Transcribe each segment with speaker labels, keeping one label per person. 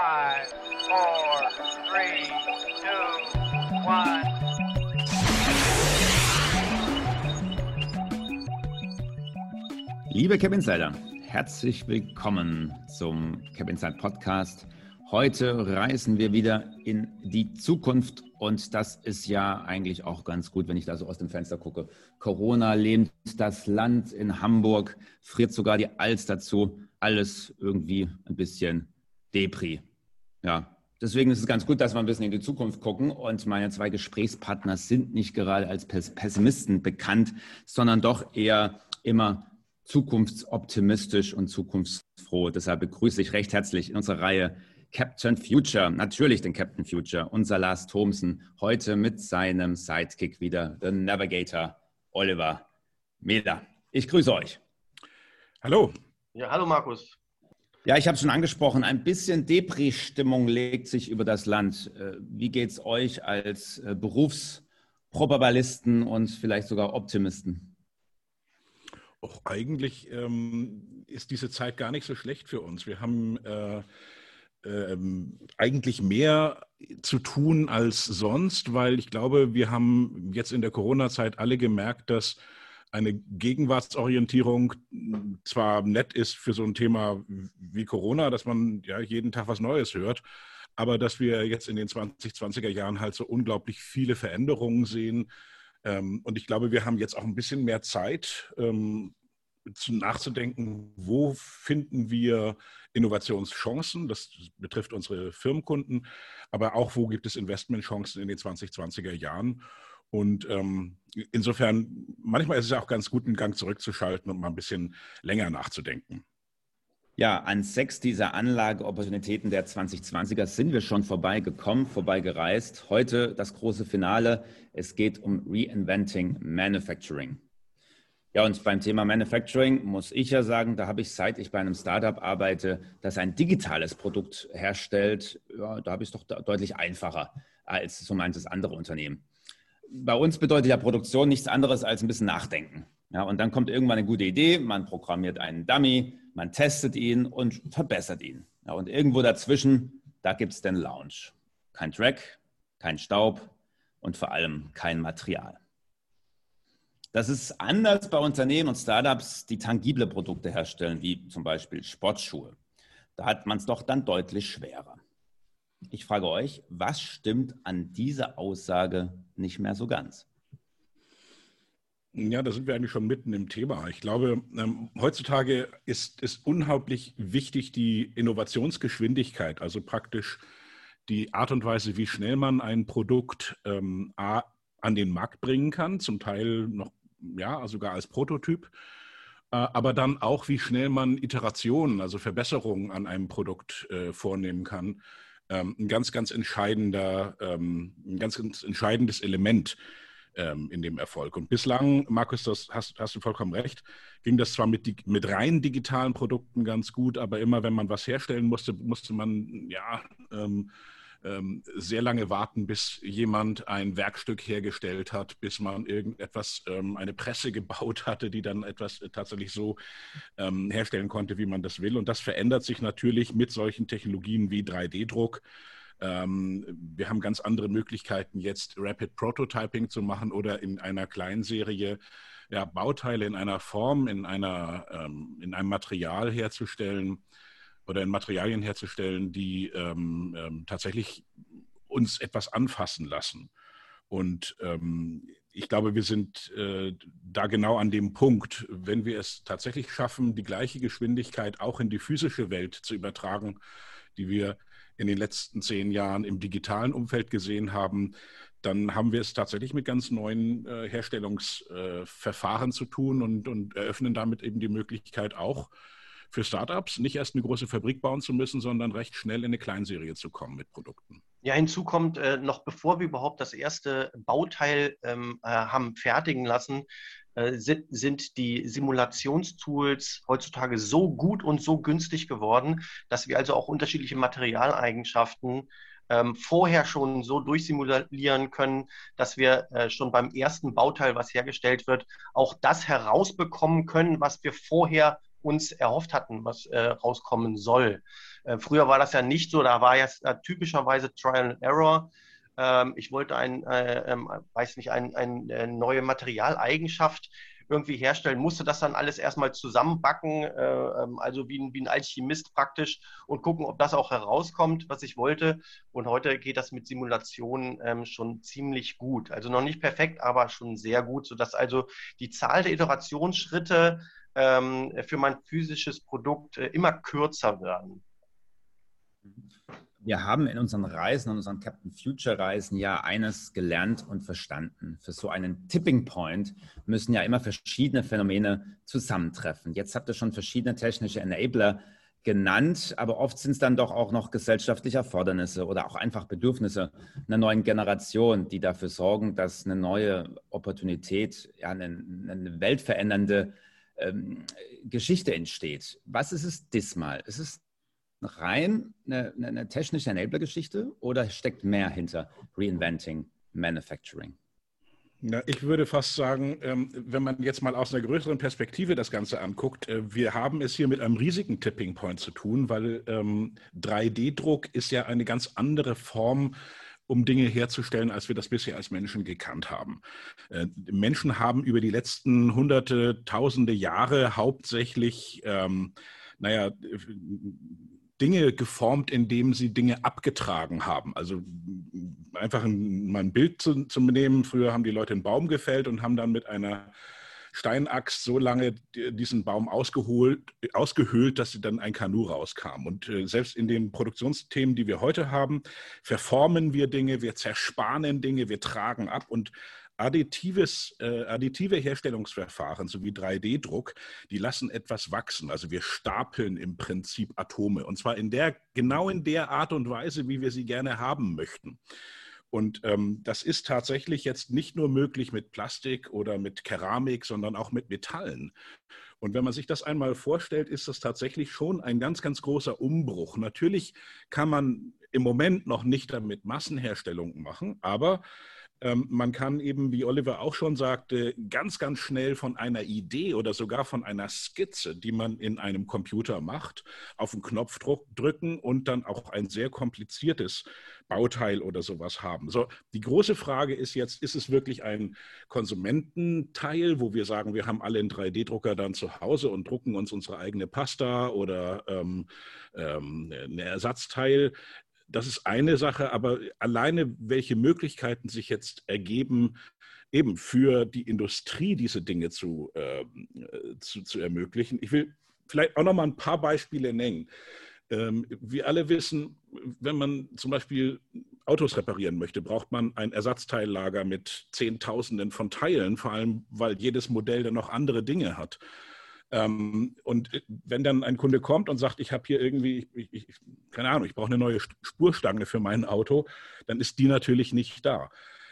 Speaker 1: Five, four, three, two, one.
Speaker 2: Liebe Cap Insider, herzlich willkommen zum Cap Insider Podcast. Heute reisen wir wieder in die Zukunft und das ist ja eigentlich auch ganz gut, wenn ich da so aus dem Fenster gucke. Corona lähmt das Land in Hamburg, friert sogar die Alster dazu. Alles irgendwie ein bisschen Depri. Ja, deswegen ist es ganz gut, dass wir ein bisschen in die Zukunft gucken. Und meine zwei Gesprächspartner sind nicht gerade als Pessimisten bekannt, sondern doch eher immer zukunftsoptimistisch und zukunftsfroh. Deshalb begrüße ich recht herzlich in unserer Reihe Captain Future, natürlich den Captain Future, unser Lars Thomsen, heute mit seinem Sidekick wieder, der Navigator Oliver Meder. Ich grüße euch.
Speaker 3: Hallo.
Speaker 4: Ja, hallo Markus.
Speaker 2: Ja, ich habe schon angesprochen, ein bisschen Depri-Stimmung legt sich über das Land. Äh, wie geht es euch als äh, Berufsprobabalisten und vielleicht sogar Optimisten?
Speaker 3: Auch eigentlich ähm, ist diese Zeit gar nicht so schlecht für uns. Wir haben äh, ähm, eigentlich mehr zu tun als sonst, weil ich glaube, wir haben jetzt in der Corona-Zeit alle gemerkt, dass eine Gegenwartsorientierung zwar nett ist für so ein Thema wie Corona, dass man ja jeden Tag was Neues hört, aber dass wir jetzt in den 2020er Jahren halt so unglaublich viele Veränderungen sehen. Ähm, und ich glaube, wir haben jetzt auch ein bisschen mehr Zeit, ähm, nachzudenken, wo finden wir Innovationschancen, das betrifft unsere Firmenkunden, aber auch wo gibt es Investmentchancen in den 2020er Jahren. Und ähm, insofern, manchmal ist es auch ganz gut, einen Gang zurückzuschalten und mal ein bisschen länger nachzudenken.
Speaker 2: Ja, an sechs dieser Anlageopportunitäten der 2020er sind wir schon vorbeigekommen, vorbeigereist. Heute das große Finale. Es geht um Reinventing Manufacturing. Ja, und beim Thema Manufacturing muss ich ja sagen, da habe ich, seit ich bei einem Startup arbeite, das ein digitales Produkt herstellt, ja, da habe ich es doch deutlich einfacher als so manches andere Unternehmen. Bei uns bedeutet ja Produktion nichts anderes als ein bisschen nachdenken. Ja, und dann kommt irgendwann eine gute Idee, man programmiert einen Dummy, man testet ihn und verbessert ihn. Ja, und irgendwo dazwischen, da gibt es den Launch. Kein Track, kein Staub und vor allem kein Material. Das ist anders bei Unternehmen und Startups, die tangible Produkte herstellen, wie zum Beispiel Sportschuhe. Da hat man es doch dann deutlich schwerer. Ich frage euch, was stimmt an dieser Aussage nicht mehr so ganz?
Speaker 3: Ja, da sind wir eigentlich schon mitten im Thema. Ich glaube, ähm, heutzutage ist es unglaublich wichtig, die Innovationsgeschwindigkeit, also praktisch die Art und Weise, wie schnell man ein Produkt ähm, an den Markt bringen kann, zum Teil noch ja, sogar als Prototyp, äh, aber dann auch, wie schnell man Iterationen, also Verbesserungen an einem Produkt äh, vornehmen kann. Ähm, ein ganz, ganz entscheidender, ähm, ein ganz, ganz entscheidendes Element ähm, in dem Erfolg. Und bislang, Markus, das hast, hast du vollkommen recht, ging das zwar mit, mit rein digitalen Produkten ganz gut, aber immer wenn man was herstellen musste, musste man ja ähm, ähm, sehr lange warten, bis jemand ein Werkstück hergestellt hat, bis man irgendetwas, ähm, eine Presse gebaut hatte, die dann etwas tatsächlich so ähm, herstellen konnte, wie man das will. Und das verändert sich natürlich mit solchen Technologien wie 3D-Druck. Ähm, wir haben ganz andere Möglichkeiten, jetzt Rapid Prototyping zu machen oder in einer Kleinserie ja, Bauteile in einer Form, in, einer, ähm, in einem Material herzustellen, oder in Materialien herzustellen, die ähm, ähm, tatsächlich uns etwas anfassen lassen. Und ähm, ich glaube, wir sind äh, da genau an dem Punkt, wenn wir es tatsächlich schaffen, die gleiche Geschwindigkeit auch in die physische Welt zu übertragen, die wir in den letzten zehn Jahren im digitalen Umfeld gesehen haben, dann haben wir es tatsächlich mit ganz neuen äh, Herstellungsverfahren äh, zu tun und, und eröffnen damit eben die Möglichkeit auch, für Startups nicht erst eine große Fabrik bauen zu müssen, sondern recht schnell in eine Kleinserie zu kommen mit Produkten.
Speaker 4: Ja, hinzu kommt, äh, noch bevor wir überhaupt das erste Bauteil ähm, äh, haben fertigen lassen, äh, sind, sind die Simulationstools heutzutage so gut und so günstig geworden, dass wir also auch unterschiedliche Materialeigenschaften ähm, vorher schon so durchsimulieren können, dass wir äh, schon beim ersten Bauteil, was hergestellt wird, auch das herausbekommen können, was wir vorher uns erhofft hatten, was äh, rauskommen soll. Äh, früher war das ja nicht so, da war ja äh, typischerweise Trial and Error. Ähm, ich wollte ein, äh, ähm, weiß nicht, eine ein, ein neue Materialeigenschaft irgendwie herstellen, musste das dann alles erstmal zusammenbacken, äh, ähm, also wie ein, wie ein Alchemist praktisch und gucken, ob das auch herauskommt, was ich wollte. Und heute geht das mit Simulationen ähm, schon ziemlich gut. Also noch nicht perfekt, aber schon sehr gut, sodass also die Zahl der Iterationsschritte ähm, für mein physisches Produkt äh, immer kürzer werden.
Speaker 2: Wir haben in unseren Reisen, in unseren Captain Future Reisen ja eines gelernt und verstanden. Für so einen Tipping Point müssen ja immer verschiedene Phänomene zusammentreffen. Jetzt habt ihr schon verschiedene technische Enabler genannt, aber oft sind es dann doch auch noch gesellschaftliche Erfordernisse oder auch einfach Bedürfnisse einer neuen Generation, die dafür sorgen, dass eine neue Opportunität, ja, eine, eine weltverändernde ähm, Geschichte entsteht. Was ist es diesmal? Ist es rein eine, eine technische Enabler-Geschichte oder steckt mehr hinter Reinventing Manufacturing?
Speaker 3: Ja, ich würde fast sagen, ähm, wenn man jetzt mal aus einer größeren Perspektive das Ganze anguckt, äh, wir haben es hier mit einem riesigen Tipping Point zu tun, weil 3D-Druck ähm, ist ja eine ganz andere Form, um Dinge herzustellen, als wir das bisher als Menschen gekannt haben. Äh, Menschen haben über die letzten hunderte, tausende Jahre hauptsächlich, ähm, naja, Dinge geformt, indem sie Dinge abgetragen haben. Also einfach ein, mal ein Bild zu, zu nehmen. Früher haben die Leute einen Baum gefällt und haben dann mit einer Steinaxt so lange diesen Baum ausgeholt, ausgehöhlt, dass sie dann ein Kanu rauskam. Und äh, selbst in den Produktionsthemen, die wir heute haben, verformen wir Dinge, wir zersparen Dinge, wir tragen ab und additives, äh, additive Herstellungsverfahren sowie 3D-Druck, die lassen etwas wachsen. Also wir stapeln im Prinzip Atome und zwar in der, genau in der Art und Weise, wie wir sie gerne haben möchten. Und ähm, das ist tatsächlich jetzt nicht nur möglich mit Plastik oder mit Keramik, sondern auch mit Metallen. Und wenn man sich das einmal vorstellt, ist das tatsächlich schon ein ganz, ganz großer Umbruch. Natürlich kann man im Moment noch nicht damit Massenherstellung machen, aber ähm, man kann eben, wie Oliver auch schon sagte, ganz, ganz schnell von einer Idee oder sogar von einer Skizze, die man in einem Computer macht, auf den Knopf drücken und dann auch ein sehr kompliziertes Bauteil oder sowas haben. So, die große Frage ist jetzt, ist es wirklich ein Konsumententeil, wo wir sagen, wir haben alle einen 3D-Drucker dann zu Hause und drucken uns unsere eigene Pasta oder ähm, ähm, ein Ersatzteil? Das ist eine Sache, aber alleine welche Möglichkeiten sich jetzt ergeben, eben für die Industrie diese Dinge zu, äh, zu, zu, ermöglichen. Ich will vielleicht auch noch mal ein paar Beispiele nennen. Ähm, wir alle wissen, wenn man zum Beispiel Autos reparieren möchte, braucht man ein Ersatzteillager mit Zehntausenden von Teilen, vor allem weil jedes Modell dann noch andere Dinge hat. Ähm, und äh, wenn dann ein Kunde kommt und sagt, ich habe hier irgendwie, ich, ich, keine Ahnung, ich brauche eine neue Spurstange für mein Auto, dann ist die natürlich nicht da.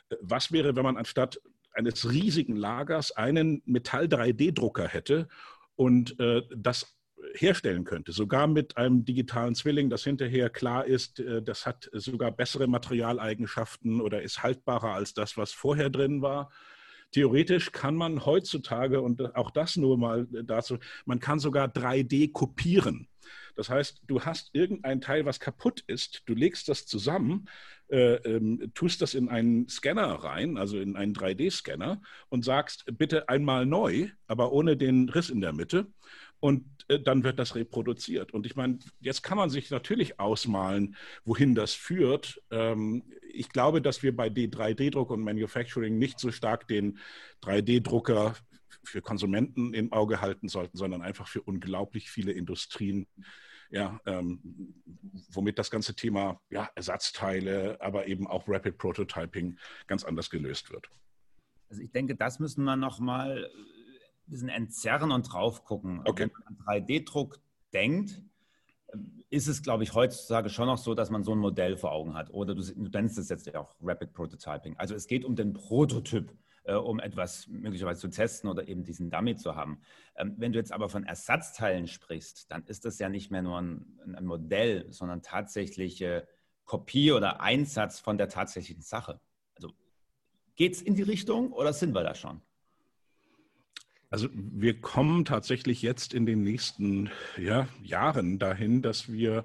Speaker 3: Äh, was wäre, wenn man anstatt eines riesigen Lagers einen Metall-3D-Drucker hätte und äh, das herstellen könnte, sogar mit einem digitalen Zwilling, das hinterher klar ist, äh, das hat sogar bessere Materialeigenschaften oder ist haltbarer als das, was vorher drin war. Theoretisch kann man heutzutage, und auch das nur mal dazu, man kann sogar 3D kopieren. Das heißt, du hast irgendein Teil, was kaputt ist, du legst das zusammen, äh, ähm, tust das in einen Scanner rein, also in einen 3D-Scanner und sagst, bitte einmal neu, aber ohne den Riss in der Mitte und äh, dann wird das reproduziert. Und ich meine, jetzt kann man sich natürlich ausmalen, wohin das führt. Ähm, ich glaube, dass wir bei 3D-Druck und Manufacturing nicht so stark den 3D-Drucker für Konsumenten im Auge halten sollten, sondern einfach für unglaublich viele Industrien, ja, ähm, womit das ganze Thema ja, Ersatzteile, aber eben auch Rapid Prototyping ganz anders gelöst wird.
Speaker 2: Also ich denke, das müssen wir nochmal bisschen entzerren und drauf gucken.
Speaker 3: Okay.
Speaker 2: Wenn man an 3D-Druck denkt, ist es, glaube ich, heutzutage schon noch so, dass man so ein Modell vor Augen hat. Oder du, du nennst es jetzt ja auch Rapid Prototyping. Also es geht um den Prototyp, äh, um etwas möglicherweise zu testen oder eben diesen Dummy zu haben. Ähm, wenn du jetzt aber von Ersatzteilen sprichst, dann ist das ja nicht mehr nur ein, ein Modell, sondern tatsächliche Kopie oder Einsatz von der tatsächlichen Sache. Also geht es in die Richtung oder sind wir da schon?
Speaker 3: Also wir kommen tatsächlich jetzt in den nächsten ja, Jahren dahin, dass wir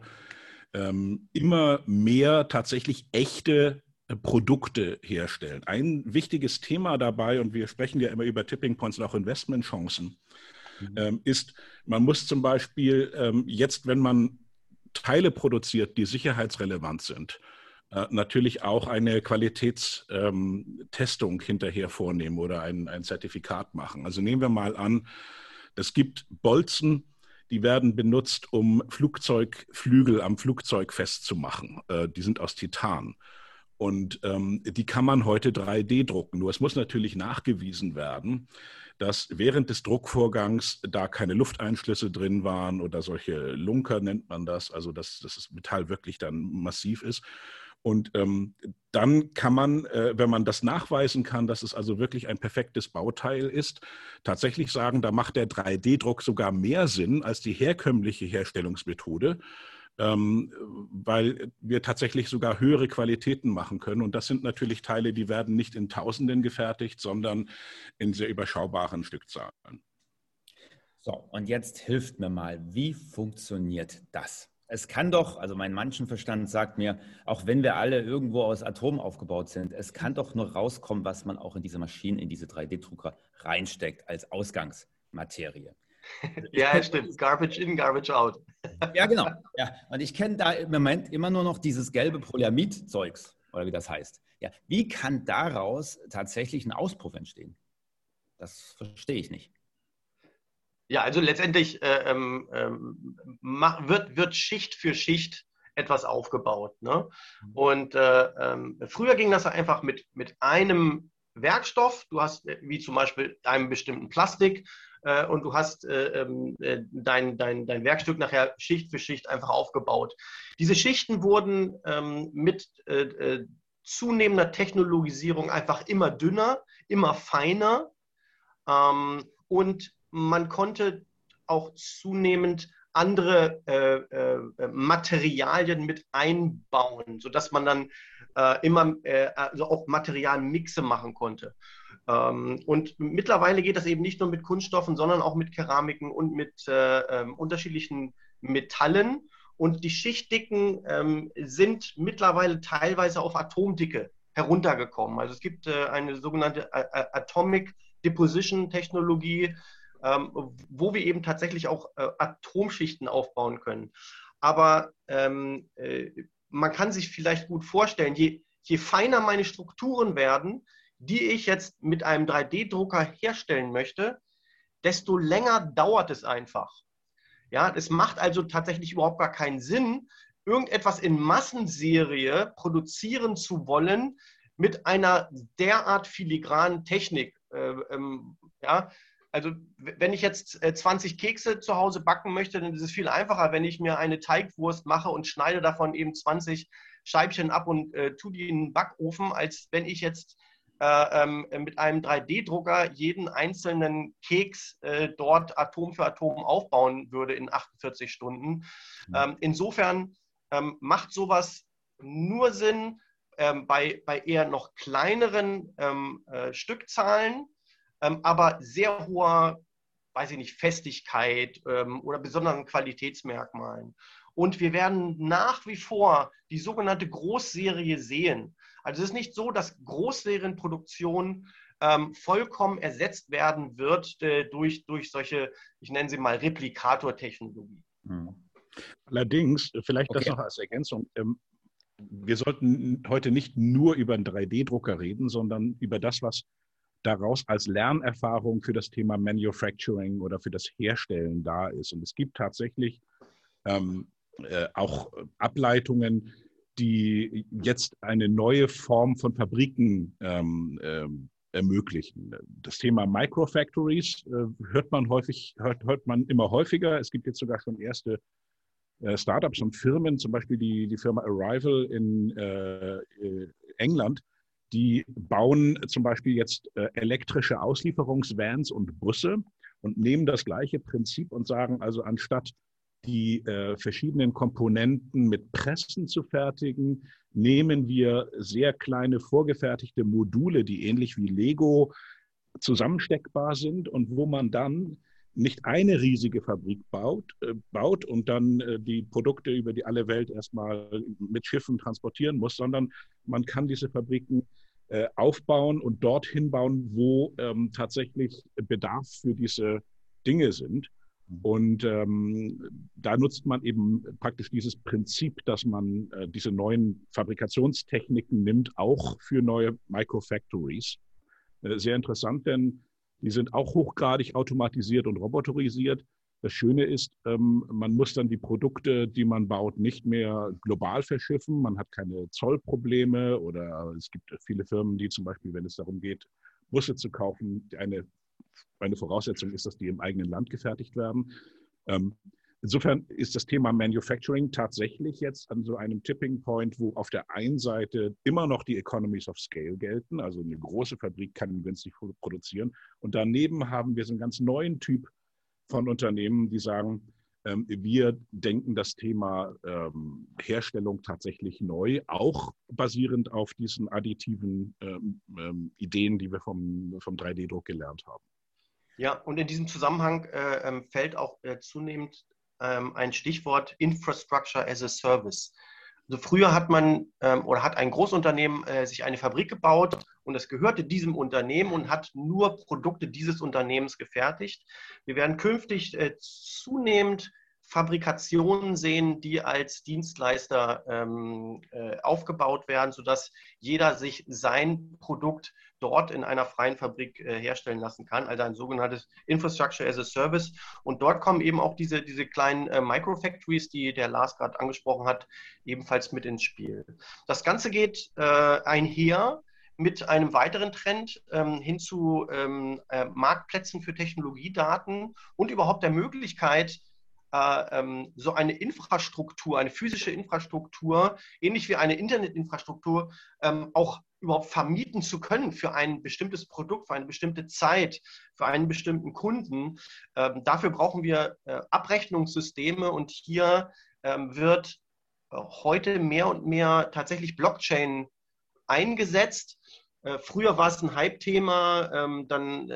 Speaker 3: ähm, immer mehr tatsächlich echte äh, Produkte herstellen. Ein wichtiges Thema dabei, und wir sprechen ja immer über Tipping Points und auch Investmentchancen, mhm. ähm, ist, man muss zum Beispiel ähm, jetzt, wenn man Teile produziert, die sicherheitsrelevant sind, natürlich auch eine Qualitätstestung ähm, hinterher vornehmen oder ein, ein Zertifikat machen. Also nehmen wir mal an, es gibt Bolzen, die werden benutzt, um Flugzeugflügel am Flugzeug festzumachen. Äh, die sind aus Titan. Und ähm, die kann man heute 3D drucken. Nur es muss natürlich nachgewiesen werden, dass während des Druckvorgangs da keine Lufteinschlüsse drin waren oder solche Lunker nennt man das, also dass, dass das Metall wirklich dann massiv ist. Und ähm, dann kann man, äh, wenn man das nachweisen kann, dass es also wirklich ein perfektes Bauteil ist, tatsächlich sagen, da macht der 3D-Druck sogar mehr Sinn als die herkömmliche Herstellungsmethode, ähm, weil wir tatsächlich sogar höhere Qualitäten machen können. Und das sind natürlich Teile, die werden nicht in Tausenden gefertigt, sondern in sehr überschaubaren Stückzahlen.
Speaker 2: So, und jetzt hilft mir mal, wie funktioniert das? Es kann doch, also mein Menschenverstand sagt mir, auch wenn wir alle irgendwo aus Atomen aufgebaut sind, es kann doch nur rauskommen, was man auch in diese Maschinen, in diese 3D-Drucker reinsteckt als Ausgangsmaterie.
Speaker 4: ja, stimmt. Garbage in, garbage out.
Speaker 2: ja, genau. Ja. Und ich kenne da im Moment immer nur noch dieses gelbe Polyamid-Zeugs, oder wie das heißt. Ja. Wie kann daraus tatsächlich ein Auspuff entstehen? Das verstehe ich nicht.
Speaker 4: Ja, also letztendlich äh, ähm, ähm wird, wird Schicht für Schicht etwas aufgebaut. Ne? Mhm. Und äh, ähm, früher ging das einfach mit, mit einem Werkstoff. Du hast äh, wie zum Beispiel einem bestimmten Plastik äh, und du hast äh, ähm, äh, dein, dein, dein Werkstück nachher Schicht für Schicht einfach aufgebaut. Diese Schichten wurden ähm, mit zunehmender Technologisierung einfach immer dünner, immer feiner. Ähm, und man konnte auch zunehmend andere äh, äh, Materialien mit einbauen, sodass man dann äh, immer äh, also auch Materialmixe machen konnte. Ähm, und mittlerweile geht das eben nicht nur mit Kunststoffen, sondern auch mit Keramiken und mit äh, ähm, unterschiedlichen Metallen. Und die Schichtdicken ähm, sind mittlerweile teilweise auf Atomdicke heruntergekommen. Also es gibt äh, eine sogenannte Atomic Deposition Technologie, wo wir eben tatsächlich auch äh, Atomschichten aufbauen können. Aber ähm, äh, man kann sich vielleicht gut vorstellen, je, je feiner meine Strukturen werden, die ich jetzt mit einem 3D-Drucker herstellen möchte, desto länger dauert es einfach. Ja, es macht also tatsächlich überhaupt gar keinen Sinn, irgendetwas in Massenserie produzieren zu wollen mit einer derart filigranen Technik. Äh, ähm, ja, also wenn ich jetzt 20 äh, Kekse zu Hause backen möchte, dann ist es viel einfacher, wenn ich mir eine Teigwurst mache und schneide davon eben 20 Scheibchen ab und äh, tue die in den Backofen, als wenn ich jetzt äh, ähm, mit einem 3D-Drucker jeden einzelnen Keks äh, dort Atom für Atom aufbauen würde in 48 Stunden. Mhm. Ähm, insofern ähm, macht sowas nur Sinn ähm, bei, bei eher noch kleineren ähm, äh, Stückzahlen aber sehr hoher, weiß ich nicht, Festigkeit ähm, oder besonderen Qualitätsmerkmalen. Und wir werden nach wie vor die sogenannte Großserie sehen. Also es ist nicht so, dass Großserienproduktion ähm, vollkommen ersetzt werden wird äh, durch, durch solche, ich nenne sie mal Replikatortechnologie.
Speaker 3: Hm. Allerdings, vielleicht okay. das noch als Ergänzung, ähm, wir sollten heute nicht nur über einen 3D-Drucker reden, sondern über das, was daraus als Lernerfahrung für das Thema Manufacturing oder für das Herstellen da ist. Und es gibt tatsächlich ähm, äh, auch Ableitungen, die jetzt eine neue Form von Fabriken ähm, ähm, ermöglichen. Das Thema Microfactories äh, hört man häufig, hört, hört man immer häufiger. Es gibt jetzt sogar schon erste äh, Startups und Firmen, zum Beispiel die, die Firma Arrival in äh, äh England, die bauen zum Beispiel jetzt äh, elektrische Auslieferungsvans und Busse und nehmen das gleiche Prinzip und sagen also, anstatt die äh, verschiedenen Komponenten mit Pressen zu fertigen, nehmen wir sehr kleine vorgefertigte Module, die ähnlich wie Lego zusammensteckbar sind und wo man dann nicht eine riesige Fabrik baut, äh, baut und dann äh, die Produkte über die alle Welt erstmal mit Schiffen transportieren muss, sondern man kann diese Fabriken äh, aufbauen und dorthin bauen, wo ähm, tatsächlich Bedarf für diese Dinge sind. Mhm. Und ähm, da nutzt man eben praktisch dieses Prinzip, dass man äh, diese neuen Fabrikationstechniken nimmt, auch für neue Microfactories. Äh, sehr interessant, denn die sind auch hochgradig automatisiert und roboterisiert. Das Schöne ist, ähm, man muss dann die Produkte, die man baut, nicht mehr global verschiffen. Man hat keine Zollprobleme oder es gibt viele Firmen, die zum Beispiel, wenn es darum geht, Busse zu kaufen, eine, eine Voraussetzung ist, dass die im eigenen Land gefertigt werden. Ähm, insofern ist das Thema Manufacturing tatsächlich jetzt an so einem Tipping Point, wo auf der einen Seite immer noch die Economies of Scale gelten, also eine große Fabrik kann günstig produzieren. Und daneben haben wir so einen ganz neuen Typ von Unternehmen, die sagen, ähm, wir denken das Thema ähm, Herstellung tatsächlich neu, auch basierend auf diesen additiven ähm, Ideen, die wir vom, vom 3D-Druck gelernt haben.
Speaker 4: Ja, und in diesem Zusammenhang äh, fällt auch äh, zunehmend ein Stichwort Infrastructure as a Service. Also früher hat man ähm, oder hat ein Großunternehmen äh, sich eine Fabrik gebaut und es gehörte diesem Unternehmen und hat nur Produkte dieses Unternehmens gefertigt. Wir werden künftig äh, zunehmend Fabrikationen sehen, die als Dienstleister ähm, äh, aufgebaut werden, sodass jeder sich sein Produkt dort in einer freien Fabrik äh, herstellen lassen kann, also ein sogenanntes Infrastructure as a Service. Und dort kommen eben auch diese, diese kleinen äh, Microfactories, die der Lars gerade angesprochen hat, ebenfalls mit ins Spiel. Das Ganze geht äh, einher mit einem weiteren Trend ähm, hin zu ähm, äh, Marktplätzen für Technologiedaten und überhaupt der Möglichkeit, so eine Infrastruktur, eine physische Infrastruktur, ähnlich wie eine Internetinfrastruktur, ähm, auch überhaupt vermieten zu können für ein bestimmtes Produkt, für eine bestimmte Zeit, für einen bestimmten Kunden. Ähm, dafür brauchen wir äh, Abrechnungssysteme und hier wird äh, heute mehr und mehr tatsächlich Blockchain eingesetzt. Früher war es ein Hype-Thema, dann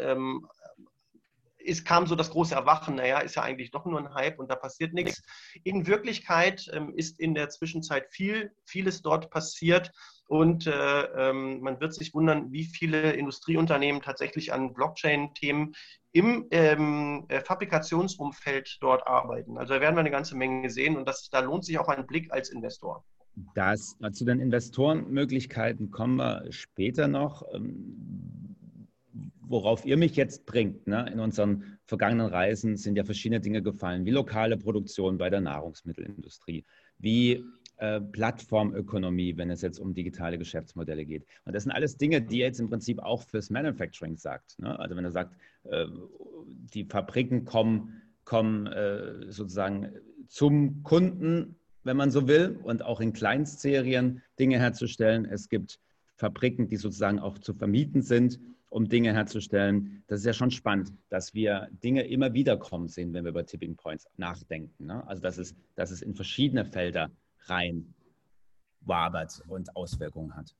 Speaker 4: ist, kam so das große Erwachen, naja, ist ja eigentlich doch nur ein Hype und da passiert nichts. In Wirklichkeit ähm, ist in der Zwischenzeit viel, vieles dort passiert und äh, ähm, man wird sich wundern, wie viele Industrieunternehmen tatsächlich an Blockchain-Themen im ähm, äh, Fabrikationsumfeld dort arbeiten. Also da werden wir eine ganze Menge sehen und das, da lohnt sich auch ein Blick als Investor.
Speaker 2: Das, zu den Investorenmöglichkeiten kommen wir später noch. Worauf ihr mich jetzt bringt, ne, in unseren vergangenen Reisen sind ja verschiedene Dinge gefallen, wie lokale Produktion bei der Nahrungsmittelindustrie, wie äh, Plattformökonomie, wenn es jetzt um digitale Geschäftsmodelle geht. Und das sind alles Dinge, die ihr jetzt im Prinzip auch fürs Manufacturing sagt. Ne? Also wenn er sagt, äh, die Fabriken kommen, kommen äh, sozusagen zum Kunden, wenn man so will, und auch in Kleinstserien Dinge herzustellen. Es gibt Fabriken, die sozusagen auch zu vermieten sind um Dinge herzustellen. Das ist ja schon spannend, dass wir Dinge immer wieder kommen sehen, wenn wir über Tipping Points nachdenken. Ne? Also dass es, dass es in verschiedene Felder rein wabert und Auswirkungen hat.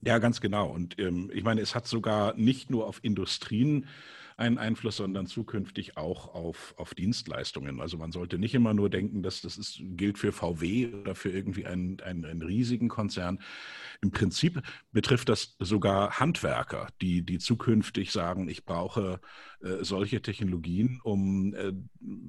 Speaker 3: Ja, ganz genau. Und ähm, ich meine, es hat sogar nicht nur auf Industrien einen Einfluss, sondern zukünftig auch auf, auf Dienstleistungen. Also man sollte nicht immer nur denken, dass das ist, gilt für VW oder für irgendwie einen, einen, einen riesigen Konzern. Im Prinzip betrifft das sogar Handwerker, die, die zukünftig sagen, ich brauche äh, solche Technologien, um äh,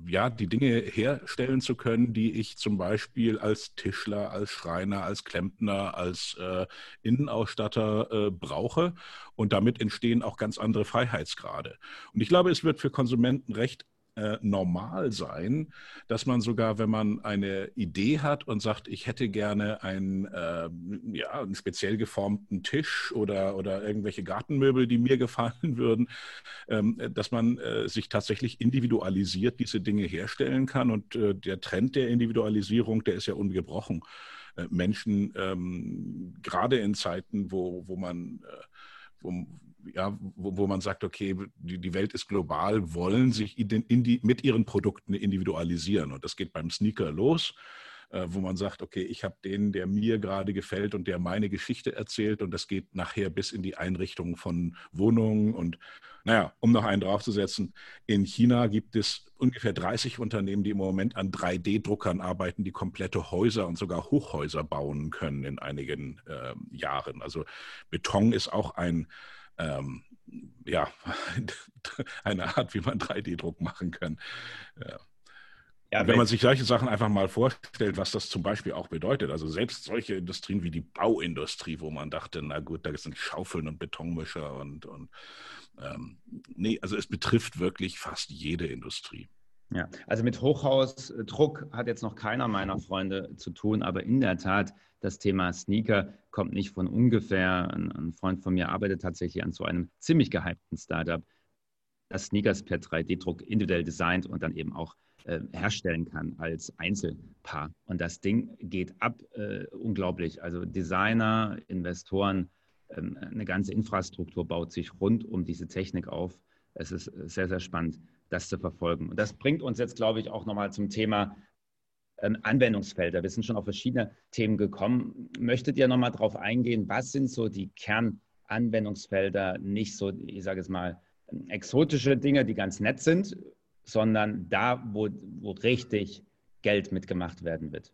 Speaker 3: ja, die Dinge herstellen zu können, die ich zum Beispiel als Tischler, als Schreiner, als Klempner, als äh, Innenausstatter äh, brauche. Und damit entstehen auch ganz andere Freiheitsgrade. Und ich glaube, es wird für Konsumenten recht äh, normal sein, dass man sogar, wenn man eine Idee hat und sagt, ich hätte gerne einen, äh, ja, einen speziell geformten Tisch oder, oder irgendwelche Gartenmöbel, die mir gefallen würden, ähm, dass man äh, sich tatsächlich individualisiert diese Dinge herstellen kann. Und äh, der Trend der Individualisierung, der ist ja ungebrochen. Äh, Menschen, ähm, gerade in Zeiten, wo, wo man äh, wo, ja, wo, wo, man sagt, okay, die, die Welt ist global, wollen sich in die, mit ihren Produkten individualisieren. Und das geht beim Sneaker los. äh, wo man sagt, okay, ich habe den, der mir gerade gefällt und der meine Geschichte erzählt und das geht nachher bis in die Einrichtung von Wohnungen und naja, um noch einen draufzusetzen, in China gibt es ungefähr 30 Unternehmen, die im Moment an 3D-Druckern arbeiten, die komplette Häuser und sogar Hochhäuser bauen können in einigen äh, Jahren. Also Beton ist auch ein ähm, ja, eine Art, wie man 3D-Druck machen kann. Ja. Ja, wenn man sich solche Sachen einfach mal vorstellt, was das zum Beispiel auch bedeutet, also selbst solche Industrien wie die Bauindustrie, wo man dachte, na gut, da sind Schaufeln und Betonmischer und, und ähm, nee, also es betrifft wirklich fast jede Industrie.
Speaker 2: Ja, also mit Hochhausdruck hat jetzt noch keiner meiner Freunde zu tun, aber in der Tat, das Thema Sneaker kommt nicht von ungefähr. Ein, ein Freund von mir arbeitet tatsächlich an so einem ziemlich gehypten Startup, das Sneakers per 3D-Druck individuell designt und dann eben auch äh, herstellen kann als Einzelpaar. Und das Ding geht ab, äh, unglaublich. Also Designer, Investoren, ähm, eine ganze Infrastruktur baut sich rund um diese Technik auf. Es ist sehr, sehr spannend, das zu verfolgen. Und das bringt uns jetzt, glaube ich, auch nochmal zum Thema ähm, Anwendungsfelder. Wir sind schon auf verschiedene Themen gekommen. Möchtet ihr nochmal darauf eingehen, was sind so die Kernanwendungsfelder, nicht so, ich sage es mal, exotische Dinge, die ganz nett sind, sondern da, wo, wo richtig Geld mitgemacht werden wird.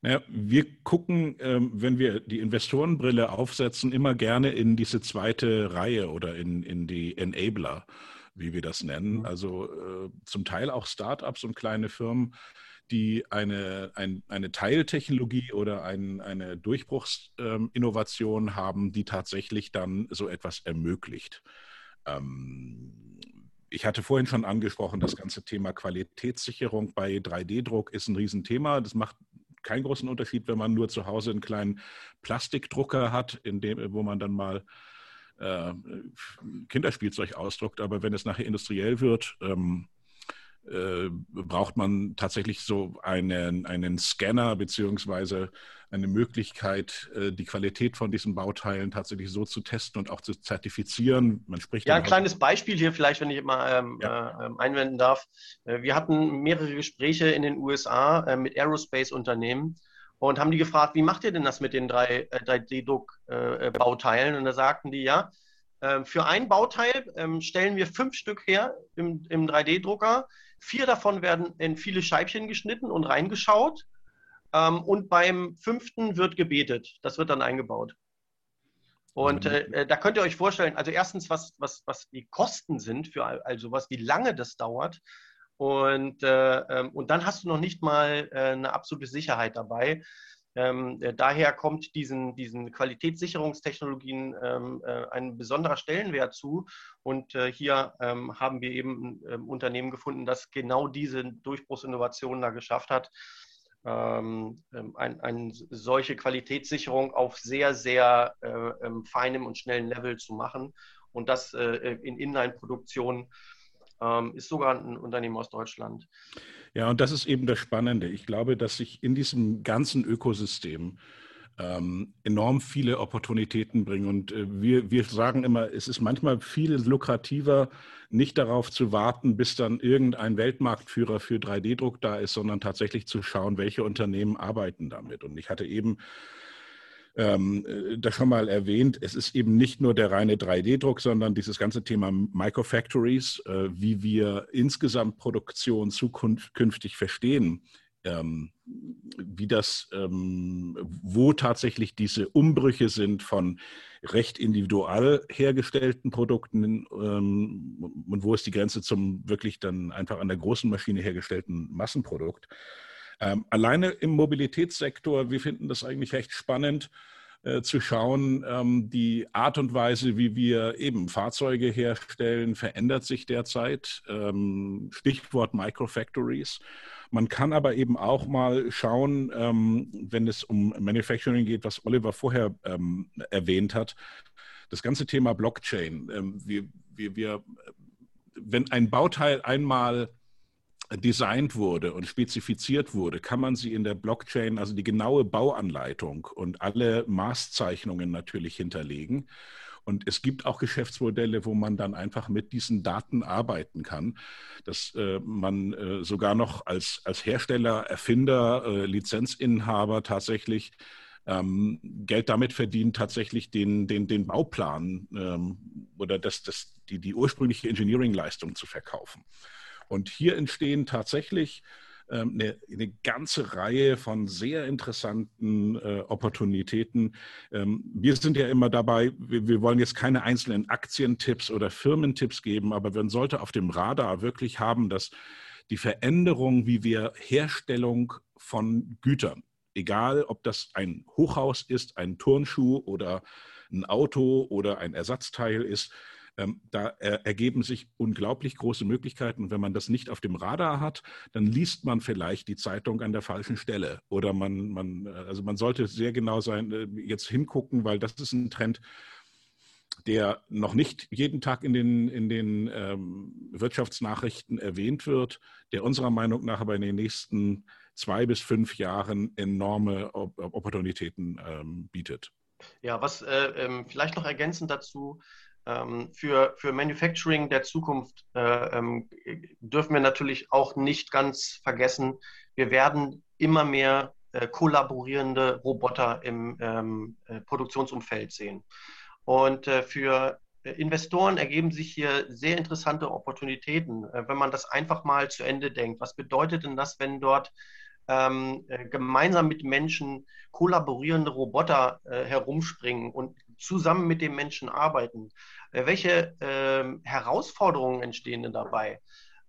Speaker 3: Naja, wir gucken, ähm, wenn wir die Investorenbrille aufsetzen, immer gerne in diese zweite Reihe oder in, in die Enabler, wie wir das nennen. Mhm. Also äh, zum Teil auch Startups und kleine Firmen, die eine, ein, eine Teiltechnologie oder ein, eine Durchbruchsinnovation ähm, haben, die tatsächlich dann so etwas ermöglicht. Ähm, ich hatte vorhin schon angesprochen, das ganze Thema Qualitätssicherung bei 3D-Druck ist ein Riesenthema. Das macht keinen großen Unterschied, wenn man nur zu Hause einen kleinen Plastikdrucker hat, in dem, wo man dann mal äh, Kinderspielzeug ausdruckt. Aber wenn es nachher industriell wird, ähm, äh, braucht man tatsächlich so einen, einen Scanner beziehungsweise eine Möglichkeit, äh, die Qualität von diesen Bauteilen tatsächlich so zu testen und auch zu zertifizieren.
Speaker 4: Man spricht ja, ein kleines Beispiel hier vielleicht, wenn ich mal ähm, ja. äh, ähm, einwenden darf. Äh, wir hatten mehrere Gespräche in den USA mit Aerospace-Unternehmen und haben die gefragt, wie macht ihr denn das mit den drei 3D-Druck-Bauteilen? und da sagten die, ja, ähm, für ein Bauteil ähm, stellen wir fünf Stück her im, im 3D-Drucker. Vier davon werden in viele Scheibchen geschnitten und reingeschaut. Ähm, und beim fünften wird gebetet. Das wird dann eingebaut. Und äh, äh, da könnt ihr euch vorstellen, also erstens, was, was, was die Kosten sind für also was, wie lange das dauert. Und, äh, ähm, und dann hast du noch nicht mal äh, eine absolute Sicherheit dabei. Ähm, äh, daher kommt diesen, diesen Qualitätssicherungstechnologien ähm, äh, ein besonderer Stellenwert zu. Und äh, hier ähm, haben wir eben ein ähm, Unternehmen gefunden, das genau diese Durchbruchsinnovation da geschafft hat. Ähm, ähm, ein, eine solche Qualitätssicherung auf sehr, sehr äh, feinem und schnellen Level zu machen. Und das äh, in Inline-Produktion ist sogar ein Unternehmen aus Deutschland.
Speaker 3: Ja, und das ist eben das Spannende. Ich glaube, dass sich in diesem ganzen Ökosystem ähm, enorm viele Opportunitäten bringen. Und äh, wir, wir sagen immer, es ist manchmal viel lukrativer, nicht darauf zu warten, bis dann irgendein Weltmarktführer für 3D-Druck da ist, sondern tatsächlich zu schauen, welche Unternehmen arbeiten damit. Und ich hatte eben ähm, äh, das schon mal erwähnt, es ist eben nicht nur der reine 3D-Druck, sondern dieses ganze Thema Microfactories, äh, wie wir insgesamt Produktion zukünftig verstehen, ähm, wie das, ähm, wo tatsächlich diese Umbrüche sind von recht individual hergestellten Produkten ähm, und wo ist die Grenze zum wirklich dann einfach an der großen Maschine hergestellten Massenprodukt. Ähm, alleine im Mobilitätssektor, wir finden das eigentlich recht spannend äh, zu schauen, ähm, die Art und Weise, wie wir eben Fahrzeuge herstellen, verändert sich derzeit. Ähm, Stichwort Microfactories. Man kann aber eben auch mal schauen, ähm, wenn es um Manufacturing geht, was Oliver vorher erwähnt hat, das ganze Thema Blockchain. Wir, wir, wir, wenn ein Bauteil einmal designt wurde und spezifiziert wurde, kann man sie in der Blockchain, also die genaue Bauanleitung und alle Maßzeichnungen natürlich hinterlegen. Und es gibt auch Geschäftsmodelle, wo man dann einfach mit diesen Daten arbeiten kann, dass äh, man äh, sogar noch als, als Hersteller, Erfinder, äh, Lizenzinhaber tatsächlich ähm, Geld damit verdient, tatsächlich den, den, den Bauplan ähm, oder das, das, die, die ursprüngliche Engineering-Leistung zu verkaufen. Und hier entstehen tatsächlich ähm, eine, eine, ganze Reihe von sehr interessanten äh, Opportunitäten. Ähm, wir sind ja immer dabei, wir, wir, wollen jetzt keine einzelnen Aktientipps oder Firmentipps geben, aber man sollte auf dem Radar wirklich haben, dass die Veränderung, wie wir Herstellung von Gütern, egal ob das ein Hochhaus ist, ein Turnschuh oder ein Auto oder ein Ersatzteil ist, ähm, da äh, ergeben sich unglaublich große Möglichkeiten. Und wenn man das nicht auf dem Radar hat, dann liest man vielleicht die Zeitung an der falschen Stelle. Oder man, man äh, also man sollte sehr genau sein, äh, jetzt hingucken, weil das ist ein Trend, der noch nicht jeden Tag in den, in den ähm, Wirtschaftsnachrichten erwähnt wird, der unserer Meinung nach aber in den nächsten zwei bis fünf Jahren enorme Opportunitäten ähm, bietet.
Speaker 4: Ja, was äh, ähm, vielleicht noch ergänzend dazu, für, für Manufacturing der Zukunft äh, ähm, dürfen wir natürlich auch nicht ganz vergessen, wir werden immer mehr äh, kollaborierende Roboter im ähm, äh, Produktionsumfeld sehen. Und äh, für Investoren ergeben sich hier sehr interessante Opportunitäten, äh, wenn man das einfach mal zu Ende denkt. Was bedeutet denn das, wenn dort ähm, äh, gemeinsam mit Menschen kollaborierende Roboter äh, herumspringen und zusammen mit dem Menschen arbeiten. Äh, welche äh, Herausforderungen entstehen denn dabei?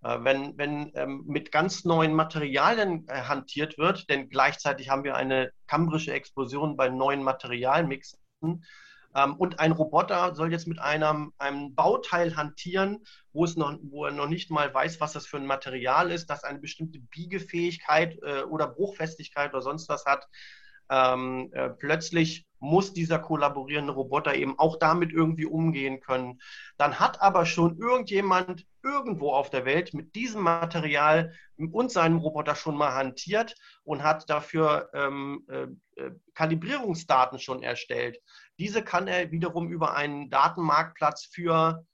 Speaker 4: Äh, wenn, wenn ähm, mit ganz neuen Materialien äh, hantiert wird, denn gleichzeitig haben wir eine kambrische Explosion bei neuen Materialmixen, ähm, und ein Roboter soll jetzt mit einem, einem Bauteil hantieren, wo, es noch, wo er noch nicht mal weiß, was das für ein Material ist, das eine bestimmte Biegefähigkeit äh, oder Bruchfestigkeit oder sonst was hat. Ähm, äh, plötzlich muss dieser kollaborierende Roboter eben auch damit irgendwie umgehen können. Dann hat aber schon irgendjemand irgendwo auf der Welt mit diesem Material und seinem Roboter schon mal hantiert und hat dafür ähm, äh, äh Kalibrierungsdaten schon erstellt. Diese kann er wiederum über einen Datenmarktplatz für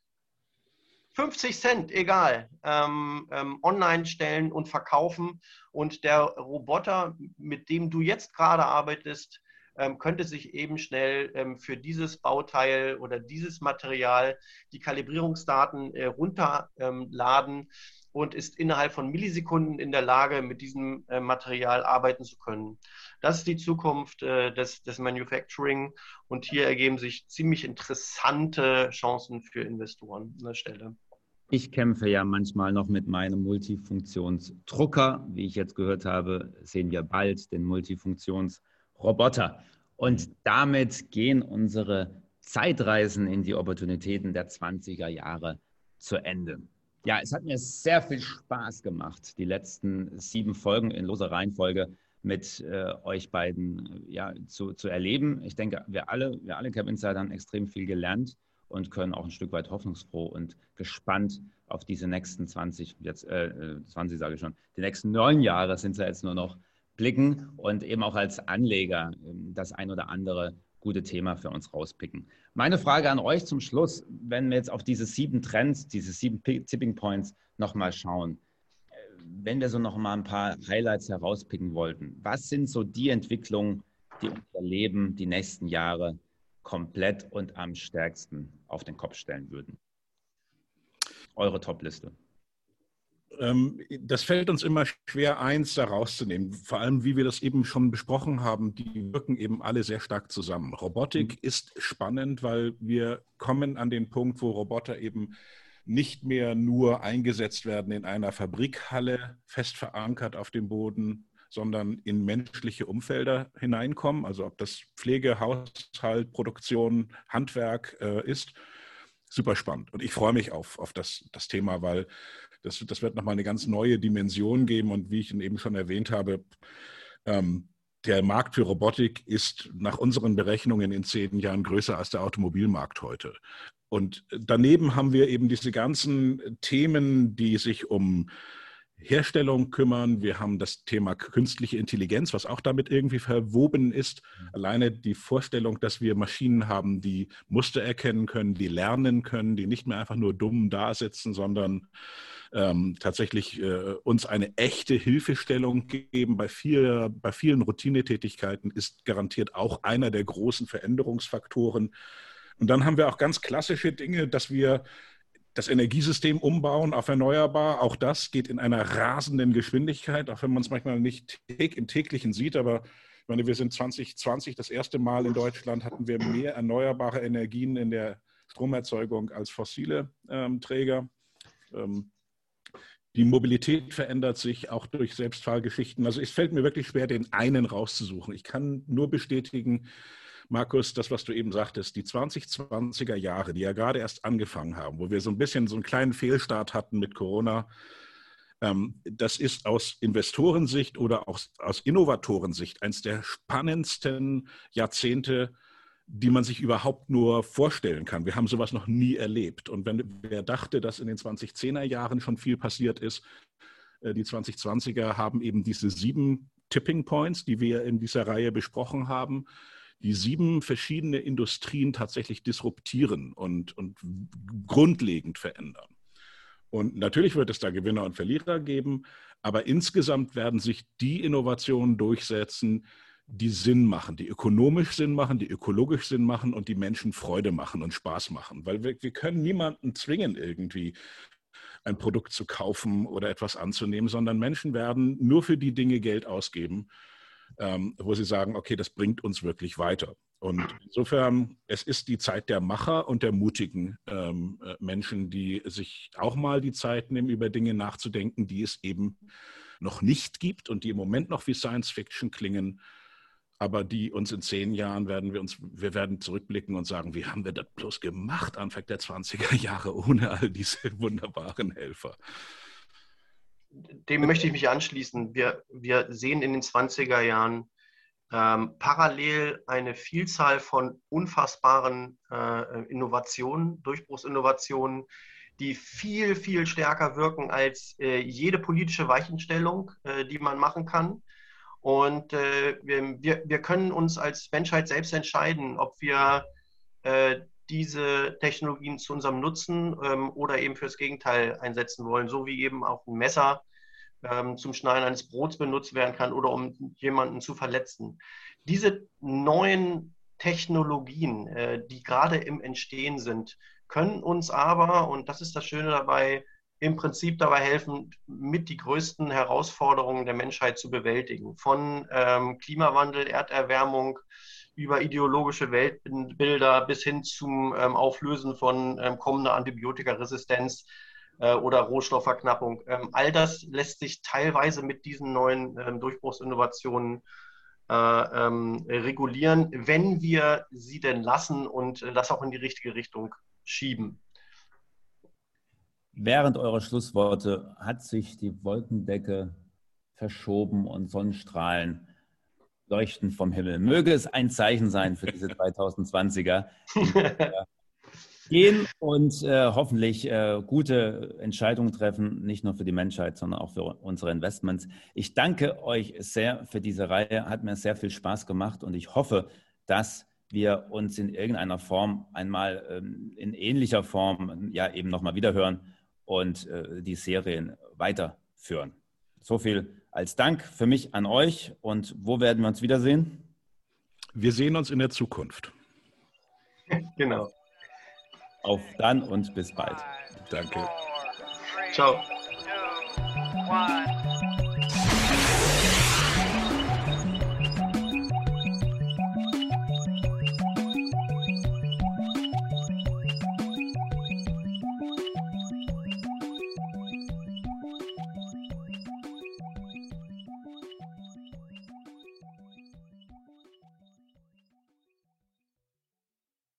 Speaker 4: 50 Cent, egal, ähm, ähm, online stellen und verkaufen. Und der Roboter, mit dem du jetzt gerade arbeitest, ähm, könnte sich eben schnell ähm, für dieses Bauteil oder dieses Material die Kalibrierungsdaten äh, runterladen und ist innerhalb von Millisekunden in der Lage, mit diesem äh, Material arbeiten zu können. Das ist die Zukunft äh, des, des Manufacturing und hier ergeben sich ziemlich interessante Chancen für Investoren an der Stelle.
Speaker 2: Ich kämpfe ja manchmal noch mit meinem Multifunktionsdrucker. Wie ich jetzt gehört habe, sehen wir bald den Multifunktionsroboter. Und damit gehen unsere Zeitreisen in die Opportunitäten der 20er Jahre zu Ende. Ja, es hat mir sehr viel Spaß gemacht, die letzten sieben Folgen in loser Reihenfolge mit äh, euch beiden ja, zu, zu erleben. Ich denke, wir alle, wir alle Cap Insider haben extrem viel gelernt und können auch ein Stück weit hoffnungsfroh und gespannt auf diese nächsten 20, jetzt äh, 20 sage ich schon, die nächsten neun Jahre sind es ja jetzt nur noch, blicken und eben auch als Anleger ähm, das ein oder andere gute Thema für uns rauspicken. Meine Frage an euch zum Schluss, wenn wir jetzt auf diese sieben Trends, diese sieben Tipping Points nochmal schauen, äh, wenn wir so noch mal ein paar Highlights herauspicken wollten, was sind so die Entwicklungen, die unser Leben die nächsten Jahre komplett und am stärksten auf den Kopf stellen würden? Eure Top-Liste.
Speaker 3: Ähm, das fällt uns immer schwer, eins da rauszunehmen. Vor allem, wie wir das eben schon besprochen haben, die wirken eben alle sehr stark zusammen. Robotik mhm. ist spannend, weil wir kommen an den Punkt, wo Roboter eben nicht mehr nur eingesetzt werden in einer Fabrikhalle, fest verankert auf dem Boden, sondern in menschliche Umfelder hineinkommen. Also ob das Pflege, Haushalt, Produktion, Handwerk äh, ist. Super spannend. Und ich freue mich auf, auf das, das Thema, weil das, das wird nochmal eine ganz neue Dimension geben. Und wie ich eben schon erwähnt habe, ähm, der Markt für Robotik ist nach unseren Berechnungen in zehn Jahren größer als der Automobilmarkt heute. Und daneben haben wir eben diese ganzen Themen, die sich um Herstellung kümmern. Wir haben das Thema künstliche Intelligenz, was auch damit irgendwie verwoben ist. Mhm. Alleine die Vorstellung, dass wir Maschinen haben, die Muster erkennen können, die lernen können, die nicht mehr einfach nur dumm da sitzen, sondern ähm, tatsächlich äh, uns eine echte Hilfestellung geben bei, viel, bei vielen Routinetätigkeiten, ist garantiert auch einer der großen Veränderungsfaktoren. Und dann haben wir auch ganz klassische Dinge, dass wir das Energiesystem umbauen auf erneuerbar. Auch das geht in einer rasenden Geschwindigkeit, auch wenn man es manchmal nicht im täglichen sieht. Aber ich meine, wir sind 2020 das erste Mal in Deutschland hatten wir mehr erneuerbare Energien in der Stromerzeugung als fossile ähm, Träger. Ähm, die Mobilität verändert sich auch durch Selbstfahrgeschichten. Also es fällt mir wirklich schwer, den einen rauszusuchen. Ich kann nur bestätigen, Markus, das, was du eben sagtest, die 2020er Jahre, die ja gerade erst angefangen haben, wo wir so ein bisschen so einen kleinen Fehlstart hatten mit Corona, ähm, das ist aus Investorensicht oder aus, aus Innovatorensicht eines der spannendsten Jahrzehnte, die man sich überhaupt nur vorstellen kann. Wir haben sowas noch nie erlebt. Und wenn wer dachte, dass in den 2010er Jahren schon viel passiert ist, äh, die 2020er haben eben diese sieben Tipping Points, die wir in dieser Reihe besprochen haben, die sieben verschiedene Industrien tatsächlich disruptieren und, und grundlegend verändern. Und natürlich wird es da Gewinner und Verlierer geben, aber insgesamt werden sich die Innovationen durchsetzen, die Sinn machen, die ökonomisch Sinn machen, die ökologisch Sinn machen und die Menschen Freude machen und Spaß machen. Weil wir, wir können niemanden zwingen, irgendwie ein Produkt zu kaufen oder etwas anzunehmen, sondern Menschen werden nur für die Dinge Geld ausgeben, ähm, wo sie sagen, okay, das bringt uns wirklich weiter. Und insofern, es ist die Zeit der Macher und der mutigen ähm, äh, Menschen, die sich auch mal die Zeit nehmen, über Dinge nachzudenken, die es eben noch nicht gibt und die im Moment noch wie Science Fiction klingen, aber die uns in zehn Jahren werden wir uns, wir werden zurückblicken und sagen, wie haben wir das bloß gemacht Anfang der 20er Jahre ohne all diese wunderbaren Helfer
Speaker 4: dem möchte ich mich anschließen. Wir, wir sehen in den 20er Jahren ähm, parallel eine Vielzahl von unfassbaren äh, Innovationen, Durchbruchsinnovationen, die viel, viel stärker wirken als äh, jede politische Weichenstellung, äh, die man machen kann. Und äh, wir, wir können uns als Menschheit selbst entscheiden, ob wir äh, diese Technologien zu unserem Nutzen ähm, oder eben fürs Gegenteil einsetzen wollen, so wie eben auch ein Messer ähm, zum Schneiden eines Brots benutzt werden kann oder um jemanden zu verletzen. Diese neuen Technologien, äh, die gerade im Entstehen sind, können uns aber, und das ist das Schöne dabei, im Prinzip dabei helfen, mit die größten Herausforderungen der Menschheit zu bewältigen. Von ähm, Klimawandel, Erderwärmung, über ideologische Weltbilder bis hin zum ähm, Auflösen von ähm, kommender Antibiotikaresistenz äh, oder Rohstoffverknappung. Ähm, all das lässt sich teilweise mit diesen neuen Durchbruchsinnovationen äh, regulieren, wenn wir sie denn lassen und das auch in die richtige Richtung schieben.
Speaker 2: Während eurer Schlussworte hat sich die Wolkendecke verschoben und Sonnenstrahlen leuchten vom Himmel. Möge es ein Zeichen sein für diese 2020er, gehen und äh, hoffentlich äh, gute Entscheidungen treffen, nicht nur für die Menschheit, sondern auch für unsere Investments. Ich danke euch sehr für diese Reihe, hat mir sehr viel Spaß gemacht und ich hoffe, dass wir uns in irgendeiner Form einmal ähm, in ähnlicher Form ja eben nochmal wiederhören und äh, die Serien weiterführen. So viel als Dank für mich an euch. Und wo werden wir uns wiedersehen?
Speaker 3: Wir sehen uns in der Zukunft.
Speaker 4: Genau.
Speaker 2: Auf dann und bis bald.
Speaker 3: Danke.
Speaker 4: Ciao.